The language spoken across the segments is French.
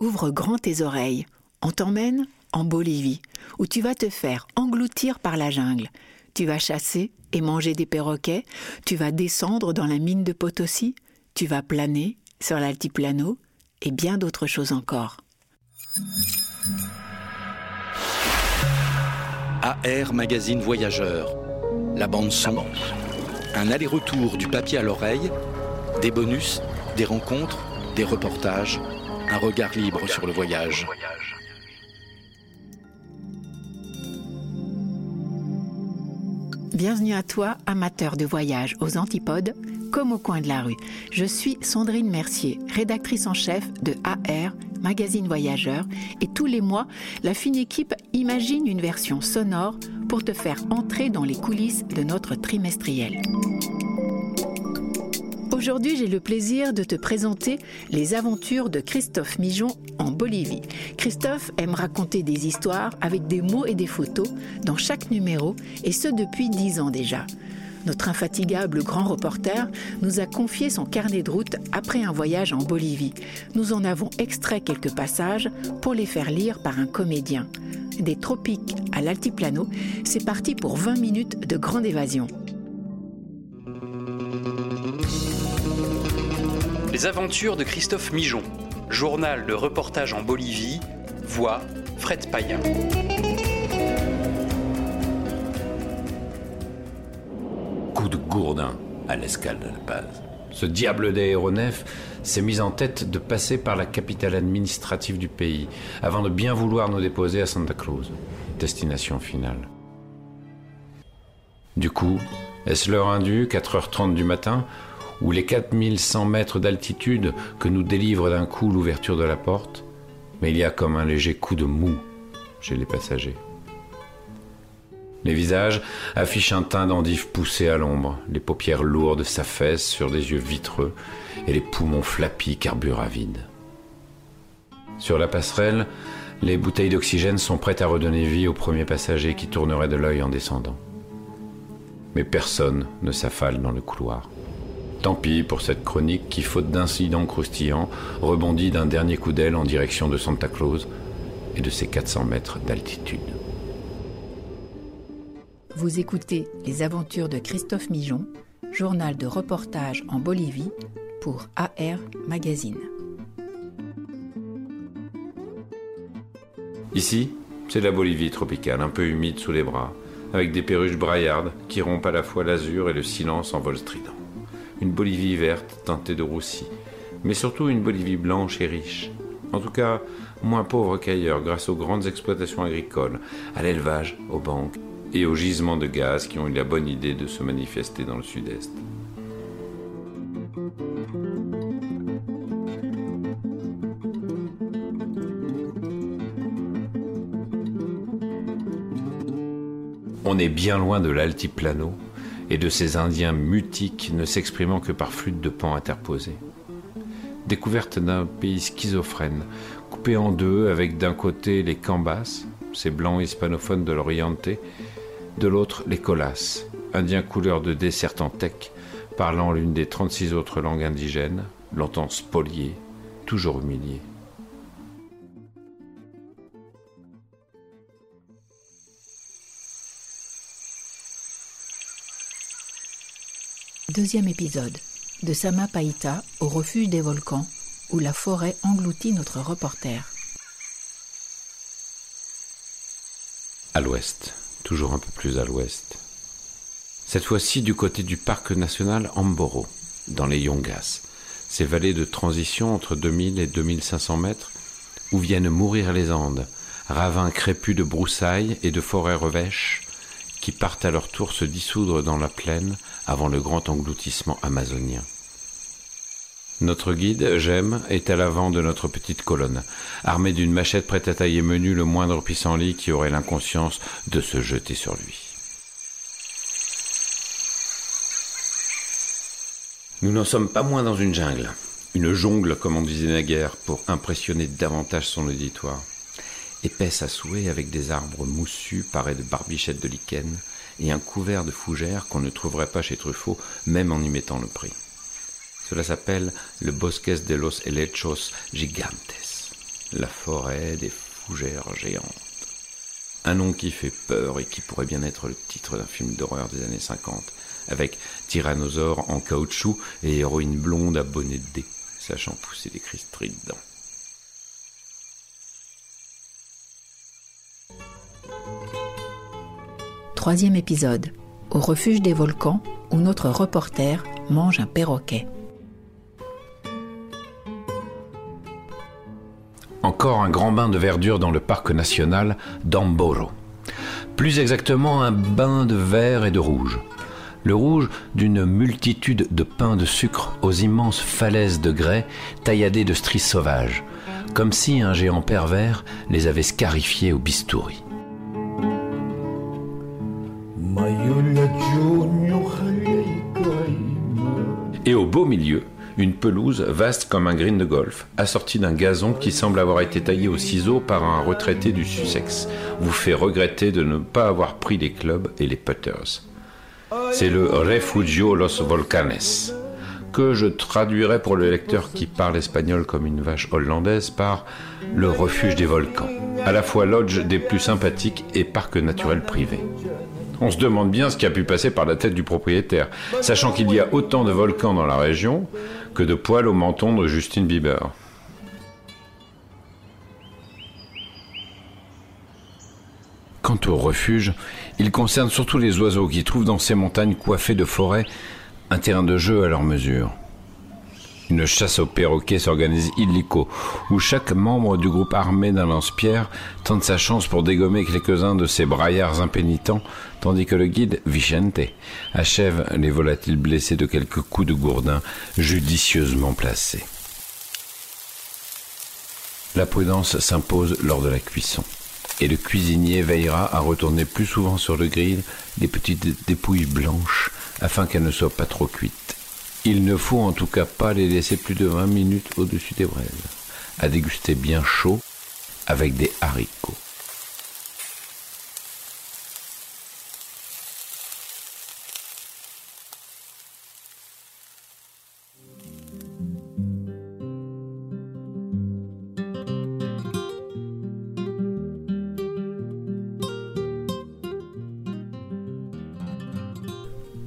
Ouvre grand tes oreilles. On t'emmène en Bolivie, où tu vas te faire engloutir par la jungle. Tu vas chasser et manger des perroquets. Tu vas descendre dans la mine de Potosi. Tu vas planer sur l'altiplano et bien d'autres choses encore. AR Magazine Voyageur. La bande son. Un aller-retour du papier à l'oreille. Des bonus, des rencontres, des reportages. Un regard libre sur le voyage. Bienvenue à toi, amateur de voyage aux antipodes, comme au coin de la rue. Je suis Sandrine Mercier, rédactrice en chef de AR, magazine voyageur, et tous les mois, la fine équipe imagine une version sonore pour te faire entrer dans les coulisses de notre trimestriel. Aujourd'hui, j'ai le plaisir de te présenter les aventures de Christophe Mijon en Bolivie. Christophe aime raconter des histoires avec des mots et des photos dans chaque numéro, et ce depuis dix ans déjà. Notre infatigable grand reporter nous a confié son carnet de route après un voyage en Bolivie. Nous en avons extrait quelques passages pour les faire lire par un comédien. Des tropiques à l'altiplano, c'est parti pour 20 minutes de grande évasion. Les aventures de Christophe Mijon, journal de reportage en Bolivie, voix Fred Payen. Coup de gourdin à l'escale de la Paz. Ce diable d'aéronef s'est mis en tête de passer par la capitale administrative du pays avant de bien vouloir nous déposer à Santa Cruz, destination finale. Du coup, est-ce l'heure indue, 4h30 du matin, ou les 4100 mètres d'altitude que nous délivre d'un coup l'ouverture de la porte, mais il y a comme un léger coup de mou chez les passagers. Les visages affichent un teint d'endive poussé à l'ombre, les paupières lourdes s'affaissent sur des yeux vitreux et les poumons flappis carburent à. Sur la passerelle, les bouteilles d'oxygène sont prêtes à redonner vie au premier passager qui tournerait de l'œil en descendant. Mais personne ne s'affale dans le couloir. Tant pis pour cette chronique qui, faute d'incidents croustillants, rebondit d'un dernier coup d'aile en direction de Santa Claus et de ses 400 mètres d'altitude. Vous écoutez Les aventures de Christophe Mijon, journal de reportage en Bolivie pour AR Magazine. Ici, c'est la Bolivie tropicale, un peu humide sous les bras, avec des perruches braillardes qui rompent à la fois l'azur et le silence en vol strident une Bolivie verte teintée de roussi, mais surtout une Bolivie blanche et riche. En tout cas, moins pauvre qu'ailleurs grâce aux grandes exploitations agricoles, à l'élevage, aux banques et aux gisements de gaz qui ont eu la bonne idée de se manifester dans le sud-est. On est bien loin de l'altiplano, et de ces Indiens mutiques ne s'exprimant que par flûte de pan interposée. Découverte d'un pays schizophrène, coupé en deux avec d'un côté les cambas, ces blancs hispanophones de l'Oriente, de l'autre les colas, indiens couleur de désertantec, parlant l'une des 36 autres langues indigènes, longtemps spoliés, toujours humiliés. Deuxième épisode. De Samapaita au refuge des volcans, où la forêt engloutit notre reporter. À l'ouest, toujours un peu plus à l'ouest. Cette fois-ci du côté du parc national Amboro, dans les Yongas, ces vallées de transition entre 2000 et 2500 mètres, où viennent mourir les Andes, ravins crépus de broussailles et de forêts revêches, qui partent à leur tour se dissoudre dans la plaine avant le grand engloutissement amazonien. Notre guide, Jem, est à l'avant de notre petite colonne, armé d'une machette prête à tailler menu le moindre pissenlit qui aurait l'inconscience de se jeter sur lui. Nous n'en sommes pas moins dans une jungle. Une jongle, comme on disait naguère, pour impressionner davantage son auditoire. Épaisse à souhait avec des arbres moussus parés de barbichettes de lichen et un couvert de fougères qu'on ne trouverait pas chez Truffaut, même en y mettant le prix. Cela s'appelle le Bosques de los Helechos Gigantes, la forêt des fougères géantes. Un nom qui fait peur et qui pourrait bien être le titre d'un film d'horreur des années 50, avec tyrannosaure en caoutchouc et héroïne blonde à bonnet de dés, sachant pousser des cris stridents. Troisième épisode, au refuge des volcans, où notre reporter mange un perroquet. Encore un grand bain de verdure dans le parc national d'Amboro. Plus exactement un bain de vert et de rouge le rouge d'une multitude de pains de sucre aux immenses falaises de grès tailladées de stries sauvages, comme si un géant pervers les avait scarifiés au bistouri. Beau milieu, une pelouse vaste comme un green de golf, assortie d'un gazon qui semble avoir été taillé au ciseau par un retraité du Sussex, vous fait regretter de ne pas avoir pris les clubs et les putters c'est le Refugio Los Volcanes, que je traduirai pour le lecteur qui parle espagnol comme une vache hollandaise par le refuge des volcans, à la fois lodge des plus sympathiques et parc naturel privé. On se demande bien ce qui a pu passer par la tête du propriétaire, sachant qu'il y a autant de volcans dans la région que de poils au menton de Justine Bieber. Quant au refuge, il concerne surtout les oiseaux qui trouvent dans ces montagnes coiffées de forêts un terrain de jeu à leur mesure. Une chasse aux perroquets s'organise illico, où chaque membre du groupe armé d'un lance-pierre tente sa chance pour dégommer quelques-uns de ces braillards impénitents, tandis que le guide, Vicente, achève les volatiles blessés de quelques coups de gourdin judicieusement placés. La prudence s'impose lors de la cuisson et le cuisinier veillera à retourner plus souvent sur le grill les petites dépouilles blanches afin qu'elles ne soient pas trop cuites. Il ne faut en tout cas pas les laisser plus de 20 minutes au-dessus des braises, à déguster bien chaud avec des haricots.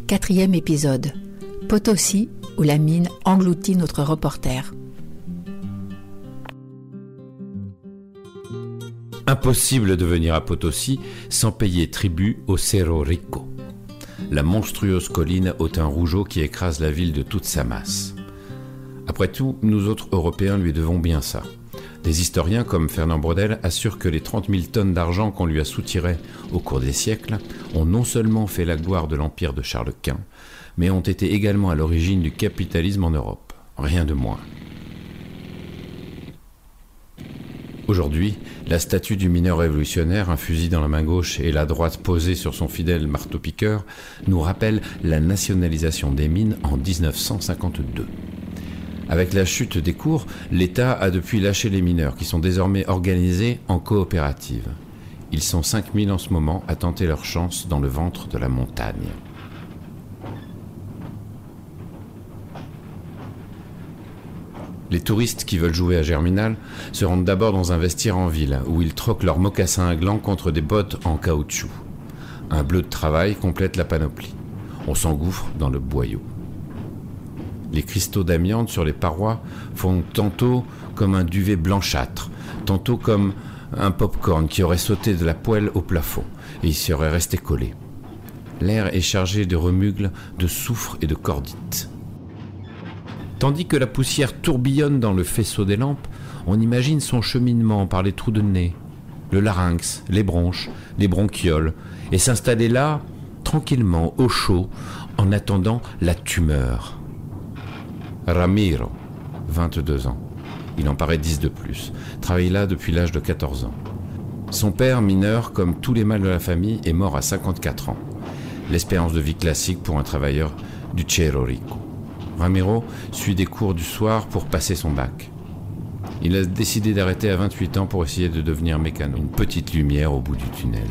Quatrième épisode. Potosi, où la mine engloutit notre reporter. Impossible de venir à Potosi sans payer tribut au Cerro Rico, la monstrueuse colline au teint rougeau qui écrase la ville de toute sa masse. Après tout, nous autres Européens lui devons bien ça. Des historiens comme Fernand Brodel assurent que les 30 000 tonnes d'argent qu'on lui a soutirées au cours des siècles ont non seulement fait la gloire de l'empire de Charles Quint, mais ont été également à l'origine du capitalisme en Europe. Rien de moins. Aujourd'hui, la statue du mineur révolutionnaire, un fusil dans la main gauche et la droite posée sur son fidèle marteau-piqueur, nous rappelle la nationalisation des mines en 1952. Avec la chute des cours, l'État a depuis lâché les mineurs qui sont désormais organisés en coopérative. Ils sont 5000 en ce moment à tenter leur chance dans le ventre de la montagne. Les touristes qui veulent jouer à Germinal se rendent d'abord dans un vestiaire en ville où ils troquent leurs mocassins à gland contre des bottes en caoutchouc. Un bleu de travail complète la panoplie. On s'engouffre dans le boyau. Les cristaux d'amiante sur les parois font tantôt comme un duvet blanchâtre, tantôt comme un pop-corn qui aurait sauté de la poêle au plafond et y serait resté collé. L'air est chargé de remugles, de soufre et de cordite. Tandis que la poussière tourbillonne dans le faisceau des lampes, on imagine son cheminement par les trous de nez, le larynx, les bronches, les bronchioles, et s'installer là, tranquillement, au chaud, en attendant la tumeur. Ramiro, 22 ans. Il en paraît 10 de plus. Travaille là depuis l'âge de 14 ans. Son père, mineur, comme tous les mâles de la famille, est mort à 54 ans. L'espérance de vie classique pour un travailleur du Cerro. Ramiro suit des cours du soir pour passer son bac. Il a décidé d'arrêter à 28 ans pour essayer de devenir mécano. Une petite lumière au bout du tunnel.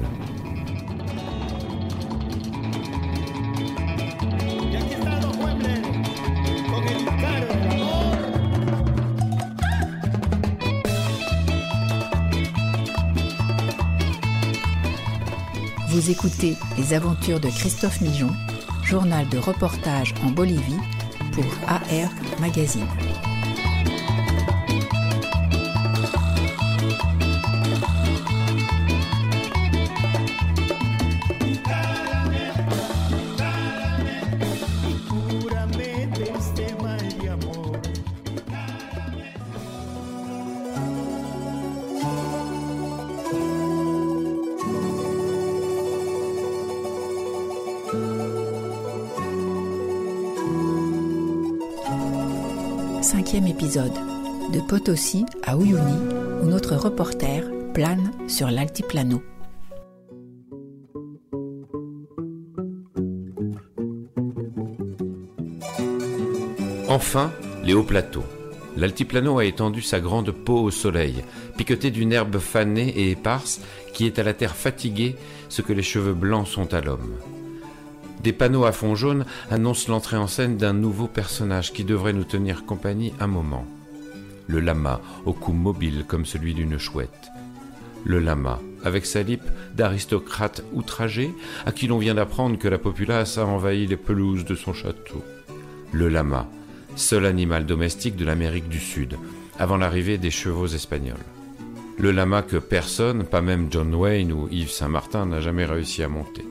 Vous écoutez Les aventures de Christophe Mijon, journal de reportage en Bolivie pour AR Magazine. Cinquième épisode. De Potosi à Uyuni, où notre reporter plane sur l'altiplano. Enfin, les hauts plateaux. L'altiplano a étendu sa grande peau au soleil, piquetée d'une herbe fanée et éparse qui est à la terre fatiguée ce que les cheveux blancs sont à l'homme. Des panneaux à fond jaune annoncent l'entrée en scène d'un nouveau personnage qui devrait nous tenir compagnie un moment. Le lama, au cou mobile comme celui d'une chouette. Le lama, avec sa lippe d'aristocrate outragé, à qui l'on vient d'apprendre que la populace a envahi les pelouses de son château. Le lama, seul animal domestique de l'Amérique du Sud, avant l'arrivée des chevaux espagnols. Le lama que personne, pas même John Wayne ou Yves Saint-Martin, n'a jamais réussi à monter.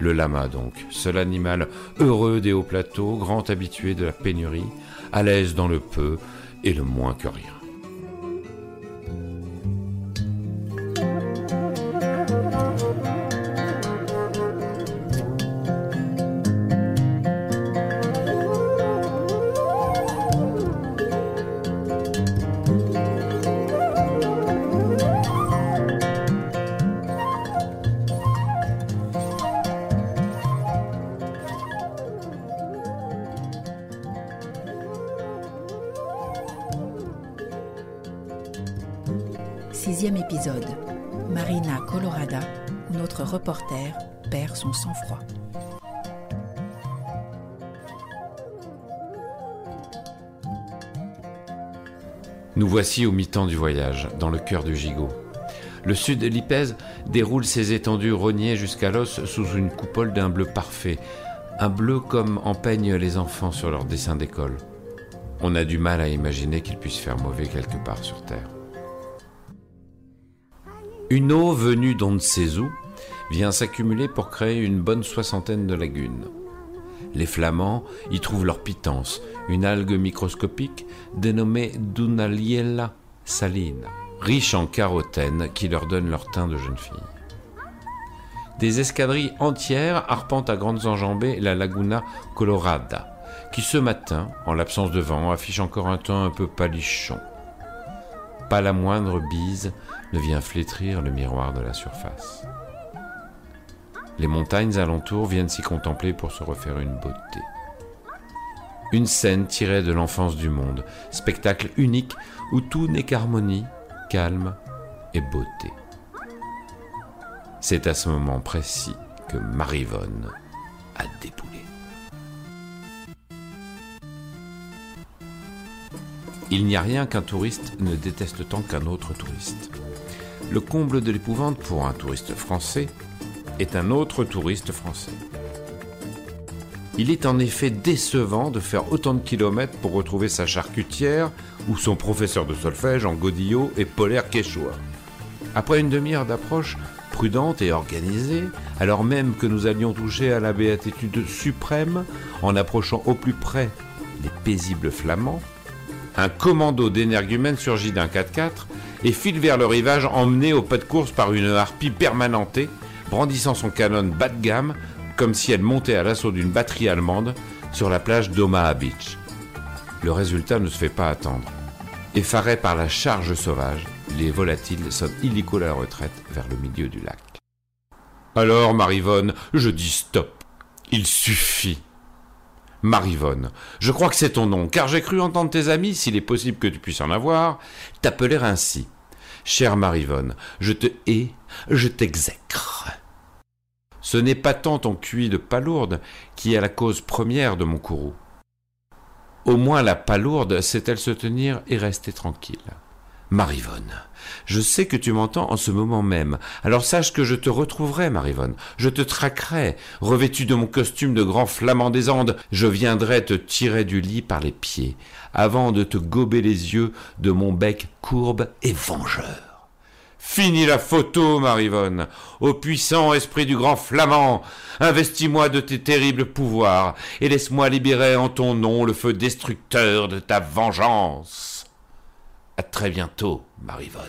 Le lama donc, seul animal heureux des hauts plateaux, grand habitué de la pénurie, à l'aise dans le peu et le moins que rien. Sixième épisode. Marina Colorada, où notre reporter perd son sang-froid. Nous voici au mi-temps du voyage, dans le cœur du gigot. Le sud de l'Ipèze déroule ses étendues rognées jusqu'à l'os sous une coupole d'un bleu parfait, un bleu comme en peignent les enfants sur leurs dessins d'école. On a du mal à imaginer qu'il puisse faire mauvais quelque part sur Terre. Une eau venue d'on ne vient s'accumuler pour créer une bonne soixantaine de lagunes. Les Flamands y trouvent leur pitance, une algue microscopique dénommée Dunaliella saline, riche en carotène qui leur donne leur teint de jeune fille. Des escadrilles entières arpentent à grandes enjambées la Laguna Colorada, qui ce matin, en l'absence de vent, affiche encore un temps un peu palichon. Pas la moindre bise ne vient flétrir le miroir de la surface. Les montagnes alentours viennent s'y contempler pour se refaire une beauté. Une scène tirée de l'enfance du monde, spectacle unique où tout n'est qu'harmonie, calme et beauté. C'est à ce moment précis que Marivonne a déboulé. Il n'y a rien qu'un touriste ne déteste tant qu'un autre touriste. Le comble de l'épouvante pour un touriste français est un autre touriste français. Il est en effet décevant de faire autant de kilomètres pour retrouver sa charcutière ou son professeur de solfège en godillot et polaire quechua. Après une demi-heure d'approche prudente et organisée, alors même que nous allions toucher à la béatitude suprême en approchant au plus près les paisibles flamands, un commando d'énergumènes surgit d'un 4x4 et file vers le rivage emmené au pas de course par une harpie permanentée, brandissant son canon bas de gamme comme si elle montait à l'assaut d'une batterie allemande sur la plage d'Omaha Beach. le résultat ne se fait pas attendre. Effarés par la charge sauvage, les volatiles sonnent illico la retraite vers le milieu du lac. Alors, Marivonne, je dis stop. Il suffit. Marivonne, je crois que c'est ton nom, car j'ai cru entendre tes amis, s'il est possible que tu puisses en avoir, t'appeler ainsi. Chère Marivonne, je te hais, je t'exècre. Ce n'est pas tant ton cuit de palourde qui est la cause première de mon courroux. Au moins la palourde sait-elle se tenir et rester tranquille. Marivonne, je sais que tu m'entends en ce moment même, alors sache que je te retrouverai, Marivonne, je te traquerai, revêtu de mon costume de grand flamand des Andes, je viendrai te tirer du lit par les pieds, avant de te gober les yeux de mon bec courbe et vengeur. Fini la photo, Marivonne. Ô puissant esprit du grand flamand, investis-moi de tes terribles pouvoirs et laisse-moi libérer en ton nom le feu destructeur de ta vengeance. À très bientôt, Marivonne.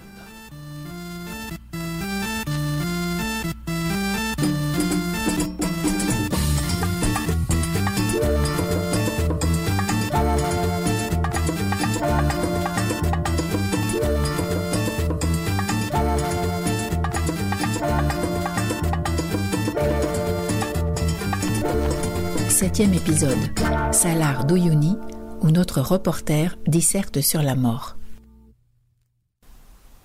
Septième épisode. Salar d'Oyuni, où notre reporter disserte sur la mort.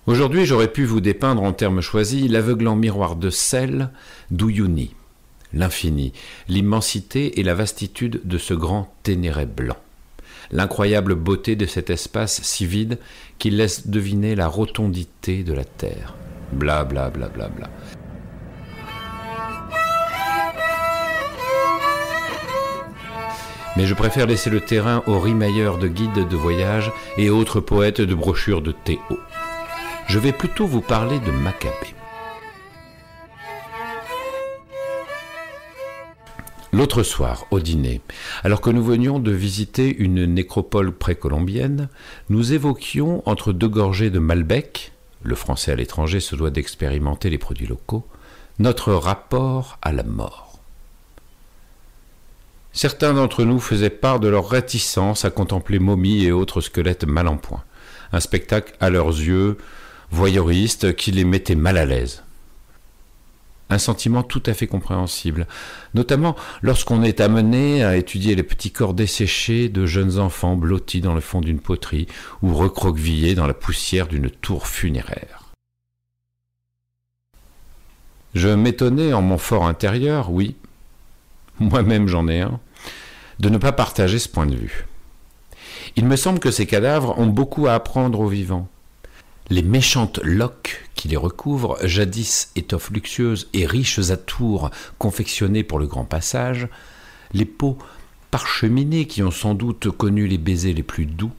Aujourd'hui, j'aurais pu vous dépeindre en termes choisis l'aveuglant miroir de sel d'Uyuni, l'infini, l'immensité et la vastitude de ce grand ténéré blanc, l'incroyable beauté de cet espace si vide qu'il laisse deviner la rotondité de la Terre. Bla bla bla bla bla. Mais je préfère laisser le terrain aux rimailleurs de guides de voyage et autres poètes de brochures de Théo. Je vais plutôt vous parler de Maccabée. L'autre soir, au dîner, alors que nous venions de visiter une nécropole précolombienne, nous évoquions, entre deux gorgées de Malbec, le français à l'étranger se doit d'expérimenter les produits locaux, notre rapport à la mort. Certains d'entre nous faisaient part de leur réticence à contempler momies et autres squelettes mal en point, un spectacle à leurs yeux voyeuriste qui les mettait mal à l'aise. Un sentiment tout à fait compréhensible, notamment lorsqu'on est amené à étudier les petits corps desséchés de jeunes enfants blottis dans le fond d'une poterie ou recroquevillés dans la poussière d'une tour funéraire. Je m'étonnais en mon fort intérieur, oui, moi-même j'en ai un, de ne pas partager ce point de vue. Il me semble que ces cadavres ont beaucoup à apprendre aux vivants. Les méchantes loques qui les recouvrent, jadis étoffes luxueuses et riches atours confectionnés pour le grand passage, les peaux parcheminées qui ont sans doute connu les baisers les plus doux,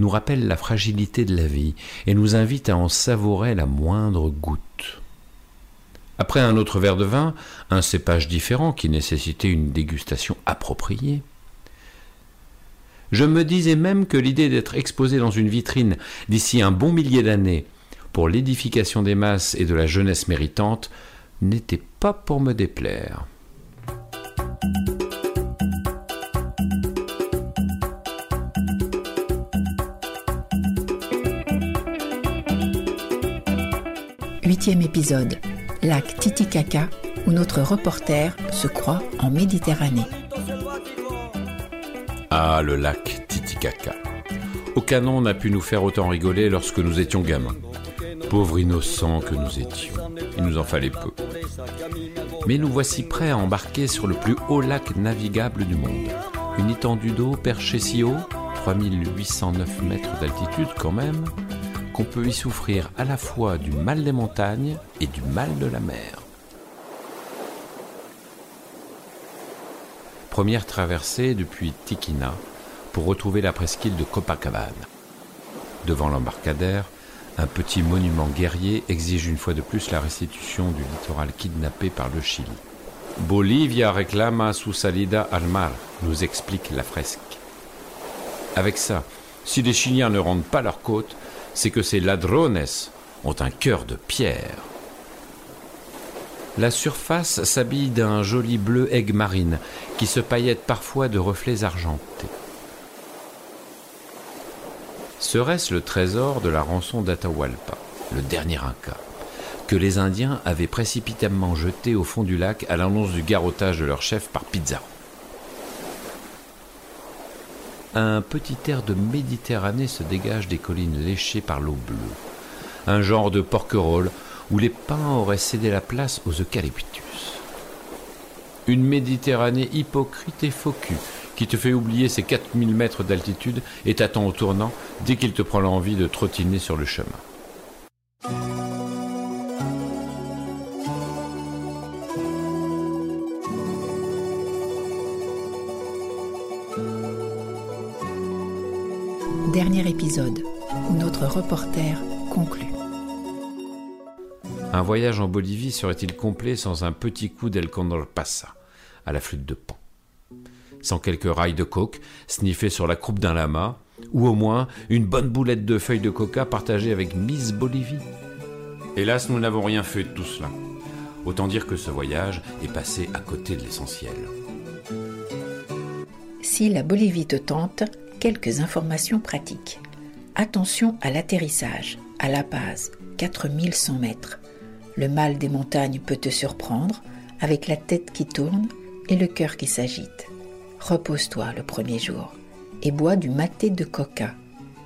nous rappellent la fragilité de la vie et nous invitent à en savourer la moindre goutte. Après un autre verre de vin, un cépage différent qui nécessitait une dégustation appropriée, je me disais même que l'idée d'être exposé dans une vitrine d'ici un bon millier d'années pour l'édification des masses et de la jeunesse méritante n'était pas pour me déplaire. Huitième épisode. Lac Titicaca, où notre reporter se croit en Méditerranée. Ah, le lac Titicaca. Aucun nom n'a pu nous faire autant rigoler lorsque nous étions gamins. Pauvres innocents que nous étions. Il nous en fallait peu. Mais nous voici prêts à embarquer sur le plus haut lac navigable du monde. Une étendue d'eau perchée si haut, 3809 mètres d'altitude quand même, qu'on peut y souffrir à la fois du mal des montagnes et du mal de la mer. Première traversée depuis Tikina pour retrouver la presqu'île de Copacabana. Devant l'embarcadère, un petit monument guerrier exige une fois de plus la restitution du littoral kidnappé par le Chili. Bolivia reclama su salida al mar, nous explique la fresque. Avec ça, si les Chiliens ne rendent pas leur côte, c'est que ces ladrones ont un cœur de pierre. La surface s'habille d'un joli bleu aigue marine qui se paillette parfois de reflets argentés. Serait-ce le trésor de la rançon d'Atahualpa, le dernier Inca, que les Indiens avaient précipitamment jeté au fond du lac à l'annonce du garrotage de leur chef par Pizarro? Un petit air de Méditerranée se dégage des collines léchées par l'eau bleue, un genre de porquerolles où les pins auraient cédé la place aux eucalyptus. Une Méditerranée hypocrite et faux qui te fait oublier ses 4000 mètres d'altitude et t'attend au tournant dès qu'il te prend l'envie de trottiner sur le chemin. Dernier épisode notre reporter. Un voyage en Bolivie serait-il complet sans un petit coup d'El Condor Passa à la flûte de Pan? Sans quelques rails de coke sniffés sur la croupe d'un lama, ou au moins une bonne boulette de feuilles de coca partagée avec Miss Bolivie? Hélas, nous n'avons rien fait de tout cela. Autant dire que ce voyage est passé à côté de l'essentiel. Si la Bolivie te tente, quelques informations pratiques. Attention à l'atterrissage, à La Paz, 4100 mètres. Le mal des montagnes peut te surprendre, avec la tête qui tourne et le cœur qui s'agite. Repose-toi le premier jour et bois du maté de coca.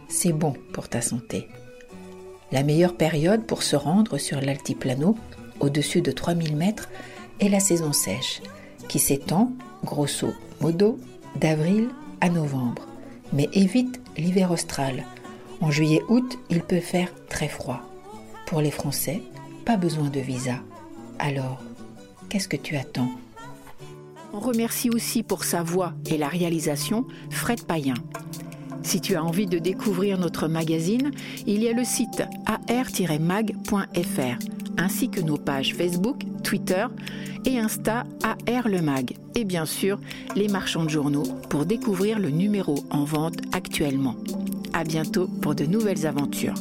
C'est bon pour ta santé. La meilleure période pour se rendre sur l'altiplano, au-dessus de 3000 mètres, est la saison sèche, qui s'étend, grosso modo, d'avril à novembre. Mais évite l'hiver austral. En juillet-août, il peut faire très froid. Pour les Français, pas besoin de visa. Alors, qu'est-ce que tu attends? On remercie aussi pour sa voix et la réalisation Fred Payen. Si tu as envie de découvrir notre magazine, il y a le site ar-mag.fr ainsi que nos pages Facebook, Twitter et Insta AR le Mag et bien sûr les marchands de journaux pour découvrir le numéro en vente actuellement. À bientôt pour de nouvelles aventures.